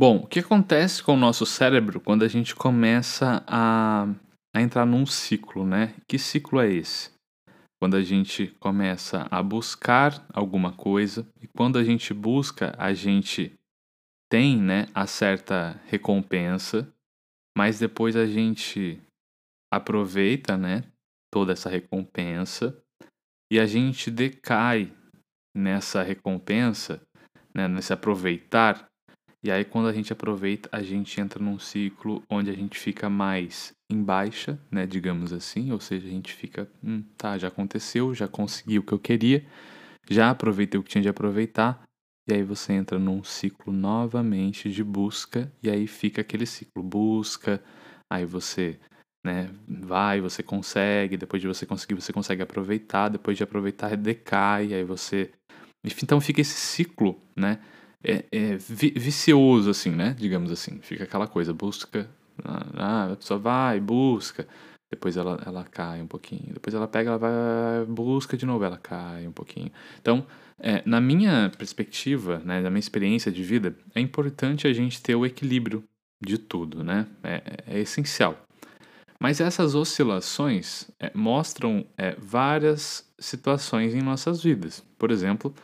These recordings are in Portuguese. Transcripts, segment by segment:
Bom, o que acontece com o nosso cérebro quando a gente começa a, a entrar num ciclo, né? Que ciclo é esse? Quando a gente começa a buscar alguma coisa e quando a gente busca, a gente tem, né, a certa recompensa, mas depois a gente aproveita, né, toda essa recompensa e a gente decai nessa recompensa, né, nesse aproveitar. E aí quando a gente aproveita, a gente entra num ciclo onde a gente fica mais em baixa, né, digamos assim, ou seja, a gente fica, hum, tá, já aconteceu, já consegui o que eu queria, já aproveitei o que tinha de aproveitar, e aí você entra num ciclo novamente de busca, e aí fica aquele ciclo, busca, aí você né? Vai, você consegue, depois de você conseguir, você consegue aproveitar, depois de aproveitar, decai, aí você. Então fica esse ciclo, né? É, é vicioso, assim, né? Digamos assim. Fica aquela coisa, busca. Ah, a pessoa vai, busca. Depois ela, ela cai um pouquinho. Depois ela pega, ela vai, busca de novo, ela cai um pouquinho. Então, é, na minha perspectiva, né, na minha experiência de vida, é importante a gente ter o equilíbrio de tudo, né? É, é essencial. Mas essas oscilações é, mostram é, várias situações em nossas vidas. Por exemplo,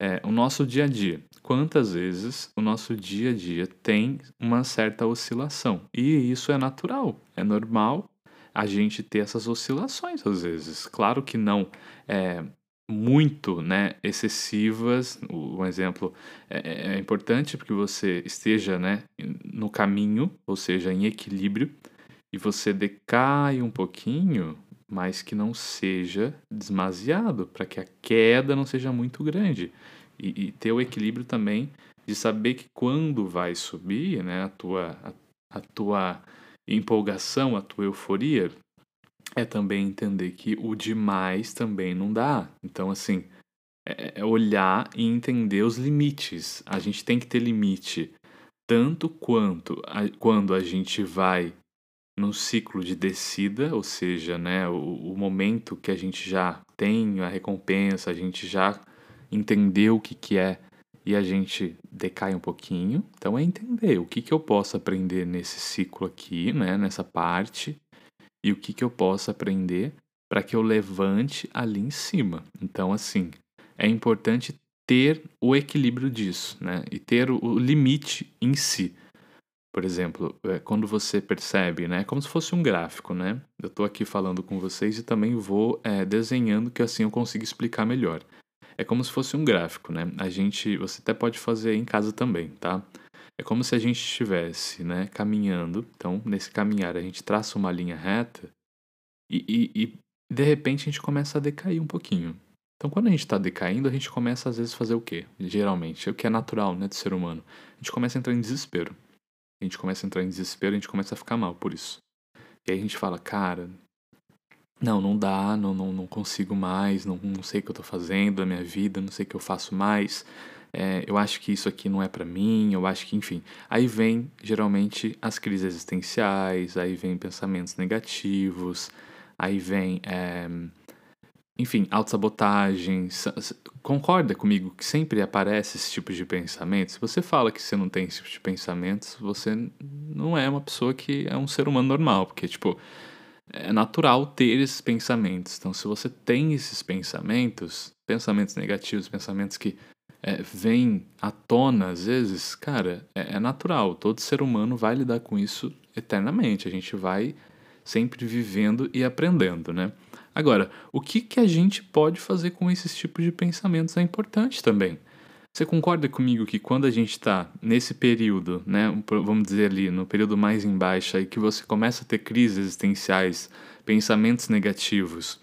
é, o nosso dia a dia. Quantas vezes o nosso dia a dia tem uma certa oscilação? E isso é natural, é normal a gente ter essas oscilações às vezes. Claro que não é muito né, excessivas. Um exemplo é, é importante porque você esteja né, no caminho, ou seja, em equilíbrio e você decai um pouquinho, mas que não seja demasiado, para que a queda não seja muito grande. E, e, ter o equilíbrio também de saber que quando vai subir, né, a tua, a, a tua empolgação, a tua euforia, é também entender que o demais também não dá. Então, assim, é, é olhar e entender os limites. A gente tem que ter limite tanto quanto a, quando a gente vai num ciclo de descida, ou seja, né, o, o, momento que a gente já tem a recompensa, a gente já entendeu o que, que é e a gente decai um pouquinho. Então é entender o que, que eu posso aprender nesse ciclo aqui, né, nessa parte, e o que, que eu posso aprender para que eu levante ali em cima. Então, assim, é importante ter o equilíbrio disso, né, e ter o, o limite em si. Por exemplo, é, quando você percebe, né, como se fosse um gráfico, né? Eu estou aqui falando com vocês e também vou é, desenhando que assim eu consigo explicar melhor. É como se fosse um gráfico, né? A gente, você até pode fazer em casa também, tá? É como se a gente estivesse, né, caminhando. Então, nesse caminhar a gente traça uma linha reta e, e, e de repente a gente começa a decair um pouquinho. Então, quando a gente está decaindo, a gente começa às vezes a fazer o quê? Geralmente, o que é natural, né, do ser humano. A gente começa a entrar em desespero a gente começa a entrar em desespero, a gente começa a ficar mal por isso. E aí a gente fala, cara, não, não dá, não, não, não consigo mais, não, não sei o que eu tô fazendo na minha vida, não sei o que eu faço mais, é, eu acho que isso aqui não é para mim, eu acho que, enfim. Aí vem, geralmente, as crises existenciais, aí vem pensamentos negativos, aí vem é, enfim, autossabotagem. Concorda comigo que sempre aparece esse tipo de pensamento? Se você fala que você não tem esse tipo de pensamentos, você não é uma pessoa que é um ser humano normal, porque, tipo, é natural ter esses pensamentos. Então, se você tem esses pensamentos, pensamentos negativos, pensamentos que é, vêm à tona às vezes, cara, é, é natural. Todo ser humano vai lidar com isso eternamente. A gente vai sempre vivendo e aprendendo, né? Agora, o que, que a gente pode fazer com esses tipos de pensamentos é importante também. Você concorda comigo que quando a gente está nesse período, né, vamos dizer ali, no período mais em baixa, e que você começa a ter crises existenciais, pensamentos negativos,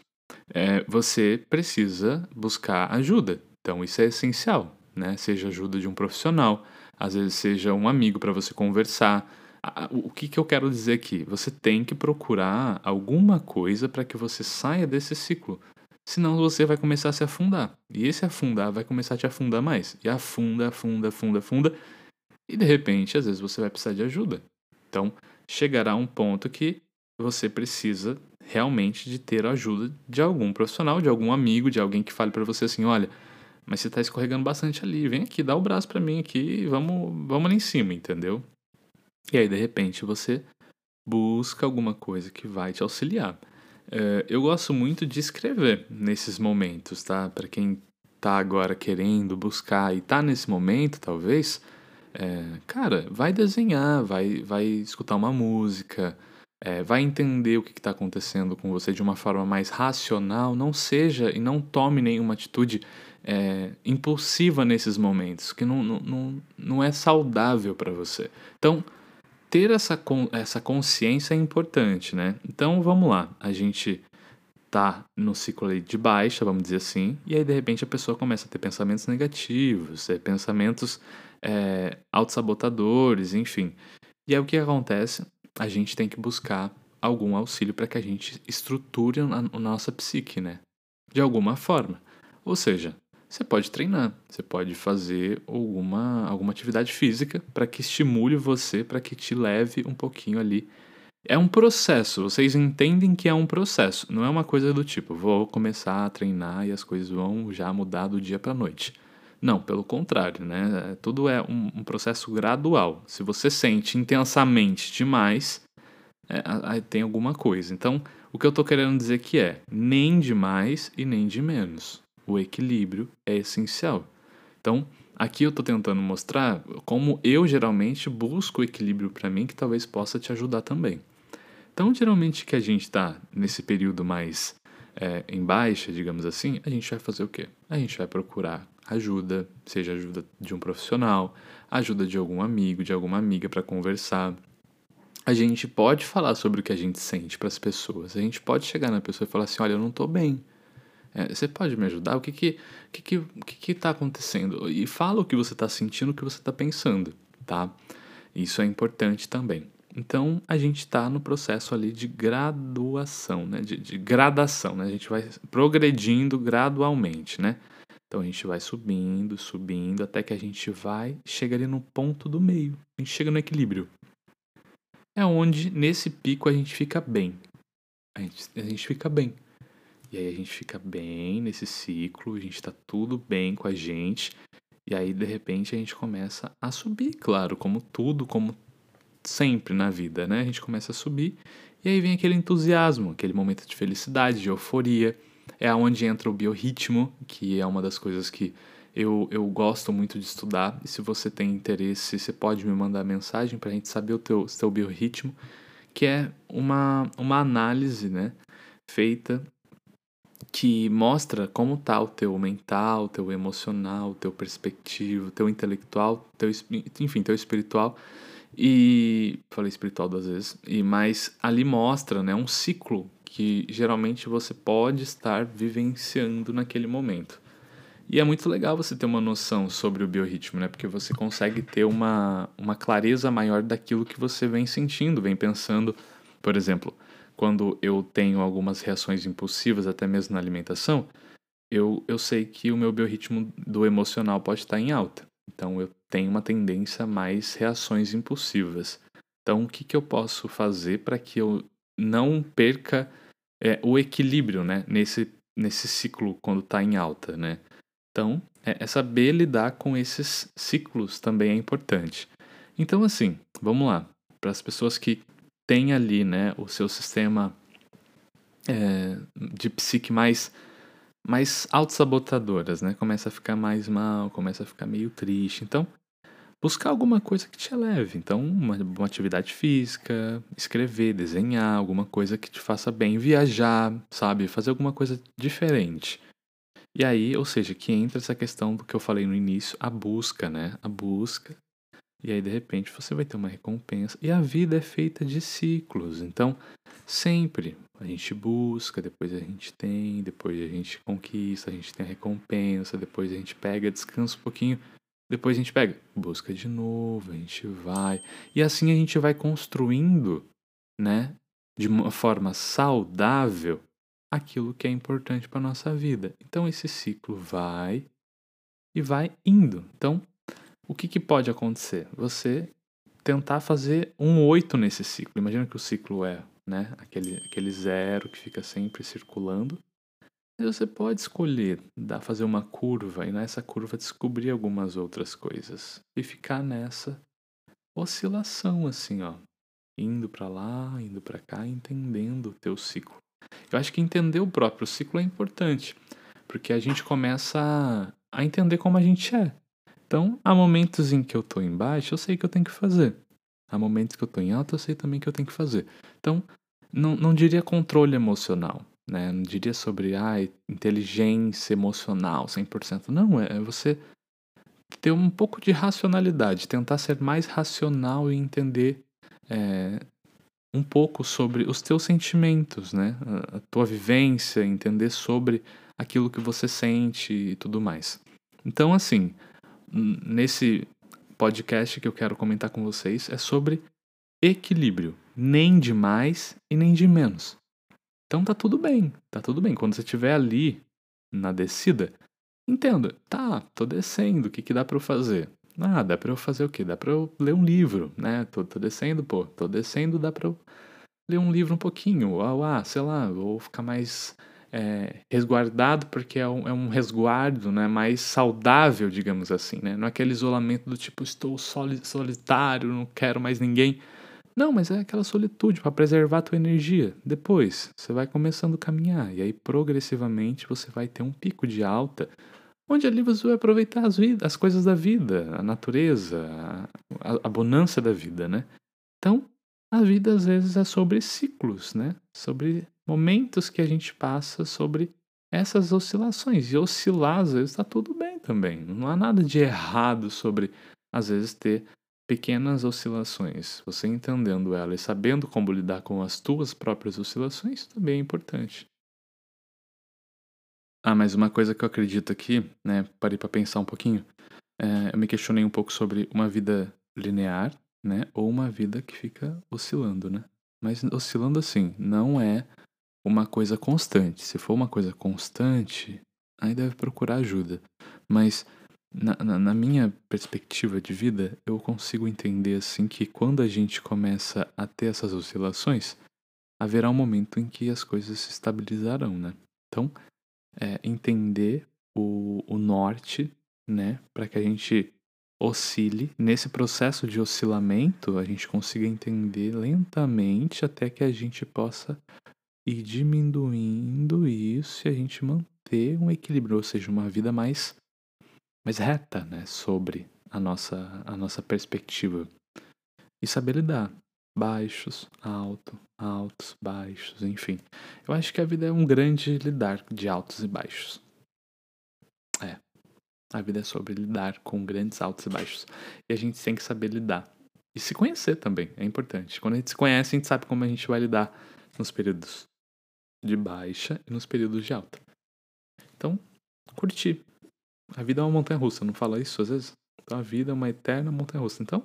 é, você precisa buscar ajuda. Então isso é essencial, né? Seja ajuda de um profissional, às vezes seja um amigo para você conversar, o que, que eu quero dizer aqui? Você tem que procurar alguma coisa para que você saia desse ciclo. Senão você vai começar a se afundar. E esse afundar vai começar a te afundar mais. E afunda, afunda, afunda, afunda. E de repente, às vezes, você vai precisar de ajuda. Então, chegará um ponto que você precisa realmente de ter a ajuda de algum profissional, de algum amigo, de alguém que fale para você assim: olha, mas você tá escorregando bastante ali. Vem aqui, dá o braço para mim aqui vamos, vamos lá em cima, entendeu? E aí, de repente, você busca alguma coisa que vai te auxiliar. É, eu gosto muito de escrever nesses momentos, tá? Para quem tá agora querendo buscar e tá nesse momento, talvez, é, cara, vai desenhar, vai, vai escutar uma música, é, vai entender o que está acontecendo com você de uma forma mais racional. Não seja e não tome nenhuma atitude é, impulsiva nesses momentos, que não, não, não é saudável para você. Então, ter essa, essa consciência é importante, né? Então, vamos lá. A gente tá no ciclo de baixa, vamos dizer assim, e aí de repente a pessoa começa a ter pensamentos negativos, pensamentos é, autossabotadores, enfim. E aí o que acontece? A gente tem que buscar algum auxílio para que a gente estruture a, a nossa psique, né? De alguma forma. Ou seja, você pode treinar, você pode fazer alguma, alguma atividade física para que estimule você, para que te leve um pouquinho ali. É um processo, vocês entendem que é um processo, não é uma coisa do tipo, vou começar a treinar e as coisas vão já mudar do dia para noite. Não, pelo contrário, né? É, tudo é um, um processo gradual. Se você sente intensamente demais, é, tem alguma coisa. Então, o que eu estou querendo dizer que é nem de mais e nem de menos. O equilíbrio é essencial. Então, aqui eu estou tentando mostrar como eu geralmente busco o equilíbrio para mim, que talvez possa te ajudar também. Então, geralmente que a gente está nesse período mais é, em baixa, digamos assim, a gente vai fazer o quê? A gente vai procurar ajuda, seja ajuda de um profissional, ajuda de algum amigo, de alguma amiga para conversar. A gente pode falar sobre o que a gente sente para as pessoas. A gente pode chegar na pessoa e falar assim: olha, eu não estou bem. É, você pode me ajudar? O que que, que, que, que, que tá acontecendo? E fala o que você está sentindo, o que você está pensando, tá? Isso é importante também. Então, a gente está no processo ali de graduação, né? De, de gradação, né? A gente vai progredindo gradualmente, né? Então a gente vai subindo, subindo, até que a gente vai chega ali no ponto do meio. A gente chega no equilíbrio. É onde, nesse pico, a gente fica bem. A gente, a gente fica bem. E aí a gente fica bem nesse ciclo, a gente tá tudo bem com a gente. E aí, de repente, a gente começa a subir, claro, como tudo, como sempre na vida, né? A gente começa a subir e aí vem aquele entusiasmo, aquele momento de felicidade, de euforia é onde entra o biorritmo, que é uma das coisas que eu, eu gosto muito de estudar. E se você tem interesse, você pode me mandar mensagem para a gente saber o teu, seu biorritmo, que é uma, uma análise né, feita que mostra como está o teu mental, o teu emocional, o teu perspectivo, o teu intelectual, teu, enfim, teu espiritual. E falei espiritual duas vezes, e mas ali mostra, né, um ciclo que geralmente você pode estar vivenciando naquele momento. E é muito legal você ter uma noção sobre o biorritmo, né? Porque você consegue ter uma, uma clareza maior daquilo que você vem sentindo, vem pensando. Por exemplo, quando eu tenho algumas reações impulsivas, até mesmo na alimentação, eu, eu sei que o meu biorritmo do emocional pode estar em alta. Então eu tenho uma tendência a mais reações impulsivas. Então o que, que eu posso fazer para que eu não perca é, o equilíbrio, né? Nesse, nesse ciclo quando está em alta, né? Então, é, é, saber lidar com esses ciclos também é importante. Então, assim, vamos lá. Para as pessoas que têm ali, né, o seu sistema é, de psique mais mais autossabotadoras, né? Começa a ficar mais mal, começa a ficar meio triste. Então, buscar alguma coisa que te eleve. Então, uma, uma, atividade física, escrever, desenhar, alguma coisa que te faça bem, viajar, sabe? Fazer alguma coisa diferente. E aí, ou seja, que entra essa questão do que eu falei no início, a busca, né? A busca. E aí, de repente, você vai ter uma recompensa. E a vida é feita de ciclos. Então, sempre a gente busca, depois a gente tem, depois a gente conquista, a gente tem a recompensa, depois a gente pega, descansa um pouquinho depois a gente pega, busca de novo, a gente vai. E assim a gente vai construindo, né, de uma forma saudável, aquilo que é importante para nossa vida. Então esse ciclo vai e vai indo. Então, o que, que pode acontecer? Você tentar fazer um oito nesse ciclo. Imagina que o ciclo é né, aquele, aquele zero que fica sempre circulando. Mas você pode escolher dar, fazer uma curva e nessa curva descobrir algumas outras coisas e ficar nessa oscilação assim, ó, indo para lá, indo para cá, entendendo o teu ciclo. Eu acho que entender o próprio ciclo é importante, porque a gente começa a entender como a gente é. Então, há momentos em que eu tô embaixo, eu sei que eu tenho que fazer. Há momentos que eu tô em alta, eu sei também que eu tenho que fazer. Então, não, não diria controle emocional, né? Não diria sobre ah, inteligência emocional 100%. Não, é, é você ter um pouco de racionalidade, tentar ser mais racional e entender é, um pouco sobre os teus sentimentos, né? A tua vivência, entender sobre aquilo que você sente e tudo mais. Então, assim, nesse podcast que eu quero comentar com vocês é sobre equilíbrio, nem de mais e nem de menos. Então tá tudo bem, tá tudo bem. Quando você estiver ali na descida, entenda, tá, tô descendo, o que, que dá para eu fazer? Ah, dá pra eu fazer o quê? Dá pra eu ler um livro, né? Tô, tô descendo, pô, tô descendo, dá pra eu ler um livro um pouquinho. Ah, ah sei lá, vou ficar mais é, resguardado porque é um, é um resguardo né, mais saudável, digamos assim. Né? Não é aquele isolamento do tipo, estou soli solitário, não quero mais ninguém. Não, mas é aquela solitude para preservar a tua energia. Depois, você vai começando a caminhar e aí progressivamente você vai ter um pico de alta, onde ali você vai aproveitar as, as coisas da vida, a natureza, a, a bonança da vida, né? Então, a vida às vezes é sobre ciclos, né? Sobre momentos que a gente passa sobre essas oscilações. E oscilar às vezes está tudo bem também. Não há nada de errado sobre às vezes ter pequenas oscilações. Você entendendo ela e sabendo como lidar com as tuas próprias oscilações também é importante. Ah, mas uma coisa que eu acredito aqui, né, parei para pensar um pouquinho, é, eu me questionei um pouco sobre uma vida linear, né, ou uma vida que fica oscilando, né? Mas oscilando assim, não é uma coisa constante. Se for uma coisa constante, aí deve procurar ajuda. Mas na, na, na, minha perspectiva de vida, eu consigo entender assim que quando a gente começa a ter essas oscilações, haverá um momento em que as coisas se estabilizarão, né? Então, é, entender o, o norte, né, para que a gente oscile nesse processo de oscilamento, a gente consiga entender lentamente até que a gente possa ir diminuindo isso e a gente manter um equilíbrio, ou seja, uma vida mais, mais reta, né, sobre a nossa, a nossa perspectiva. E saber lidar. Baixos, alto, altos, baixos, enfim. Eu acho que a vida é um grande lidar de altos e baixos. A vida é sobre lidar com grandes altos e baixos. E a gente tem que saber lidar. E se conhecer também, é importante. Quando a gente se conhece, a gente sabe como a gente vai lidar nos períodos de baixa e nos períodos de alta. Então, curtir. A vida é uma montanha russa, não fala isso às vezes? Então a vida é uma eterna montanha russa. Então,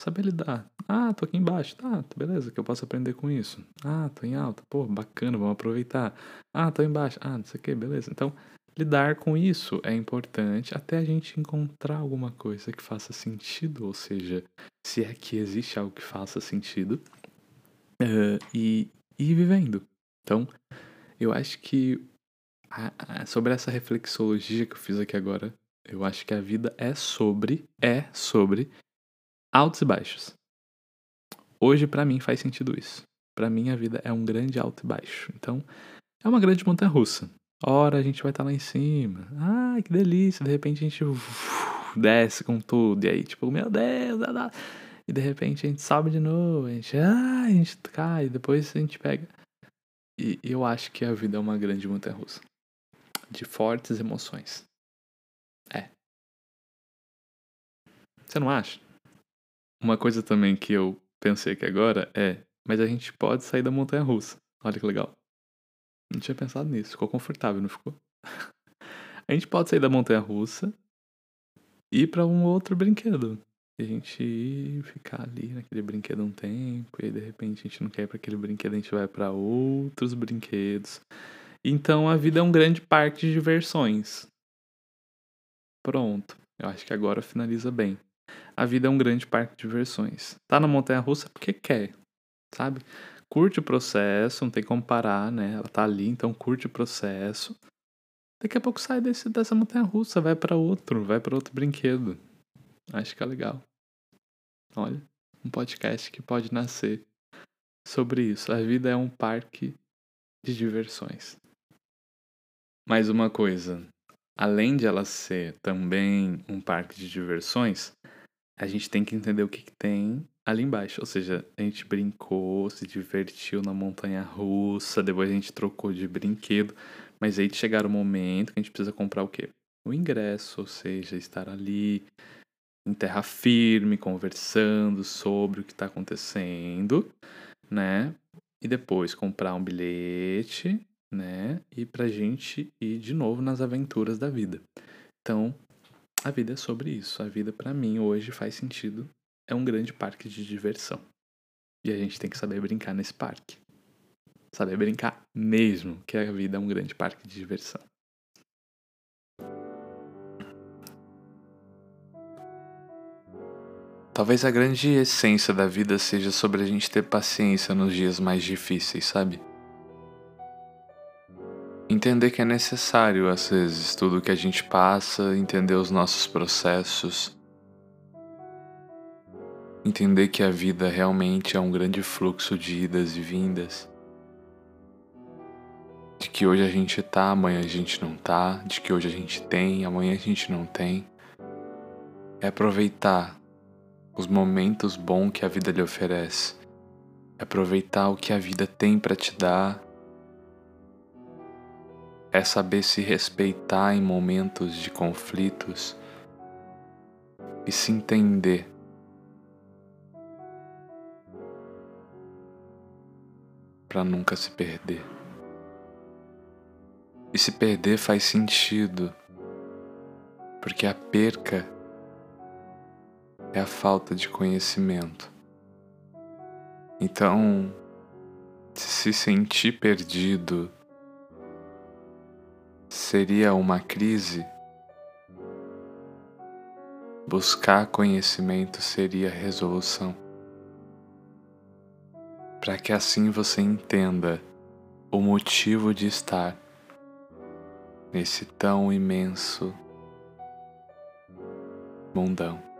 saber lidar. Ah, tô aqui embaixo. Tá, beleza, que eu posso aprender com isso. Ah, tô em alta. Pô, bacana, vamos aproveitar. Ah, tô embaixo. Ah, não sei o que, beleza. Então, lidar com isso é importante até a gente encontrar alguma coisa que faça sentido, ou seja, se é que existe algo que faça sentido, uh, e ir vivendo. Então, eu acho que a, a, sobre essa reflexologia que eu fiz aqui agora, eu acho que a vida é sobre, é sobre altos e baixos. Hoje, para mim, faz sentido isso. Para mim, a vida é um grande alto e baixo. Então, é uma grande montanha russa. Ora, a gente vai estar tá lá em cima. Ai, que delícia. De repente, a gente desce com tudo. E aí, tipo, meu Deus, e de repente a gente sobe de novo. A gente, ah, a gente cai. Depois a gente pega e eu acho que a vida é uma grande montanha russa. De fortes emoções. É. Você não acha? Uma coisa também que eu pensei aqui agora é, mas a gente pode sair da montanha russa. Olha que legal. Não tinha pensado nisso. Ficou confortável, não ficou? a gente pode sair da montanha russa e ir para um outro brinquedo. E a gente ficar ali naquele brinquedo um tempo, e aí de repente a gente não quer ir para aquele brinquedo, a gente vai para outros brinquedos. Então a vida é um grande parque de diversões. Pronto. Eu acho que agora finaliza bem. A vida é um grande parque de diversões. Tá na montanha russa porque quer, sabe? Curte o processo, não tem como parar, né? Ela tá ali, então curte o processo. Daqui a pouco sai desse, dessa montanha russa, vai para outro, vai para outro brinquedo. Acho que é legal. Olha, um podcast que pode nascer sobre isso. A vida é um parque de diversões. Mais uma coisa, além de ela ser também um parque de diversões, a gente tem que entender o que, que tem ali embaixo. Ou seja, a gente brincou, se divertiu na montanha russa, depois a gente trocou de brinquedo, mas aí chegar o momento que a gente precisa comprar o quê? O ingresso, ou seja, estar ali em terra firme, conversando sobre o que está acontecendo, né? E depois comprar um bilhete, né? E pra gente ir de novo nas aventuras da vida. Então, a vida é sobre isso. A vida para mim hoje faz sentido. É um grande parque de diversão. E a gente tem que saber brincar nesse parque. Saber brincar mesmo, que a vida é um grande parque de diversão. Talvez a grande essência da vida seja sobre a gente ter paciência nos dias mais difíceis, sabe? Entender que é necessário, às vezes, tudo que a gente passa, entender os nossos processos, entender que a vida realmente é um grande fluxo de idas e vindas, de que hoje a gente tá, amanhã a gente não tá, de que hoje a gente tem, amanhã a gente não tem. É aproveitar os momentos bons que a vida lhe oferece. É aproveitar o que a vida tem para te dar. É saber se respeitar em momentos de conflitos e se entender. Para nunca se perder. E se perder faz sentido, porque a perca é a falta de conhecimento. Então, se sentir perdido seria uma crise, buscar conhecimento seria resolução. Para que assim você entenda o motivo de estar nesse tão imenso mundão.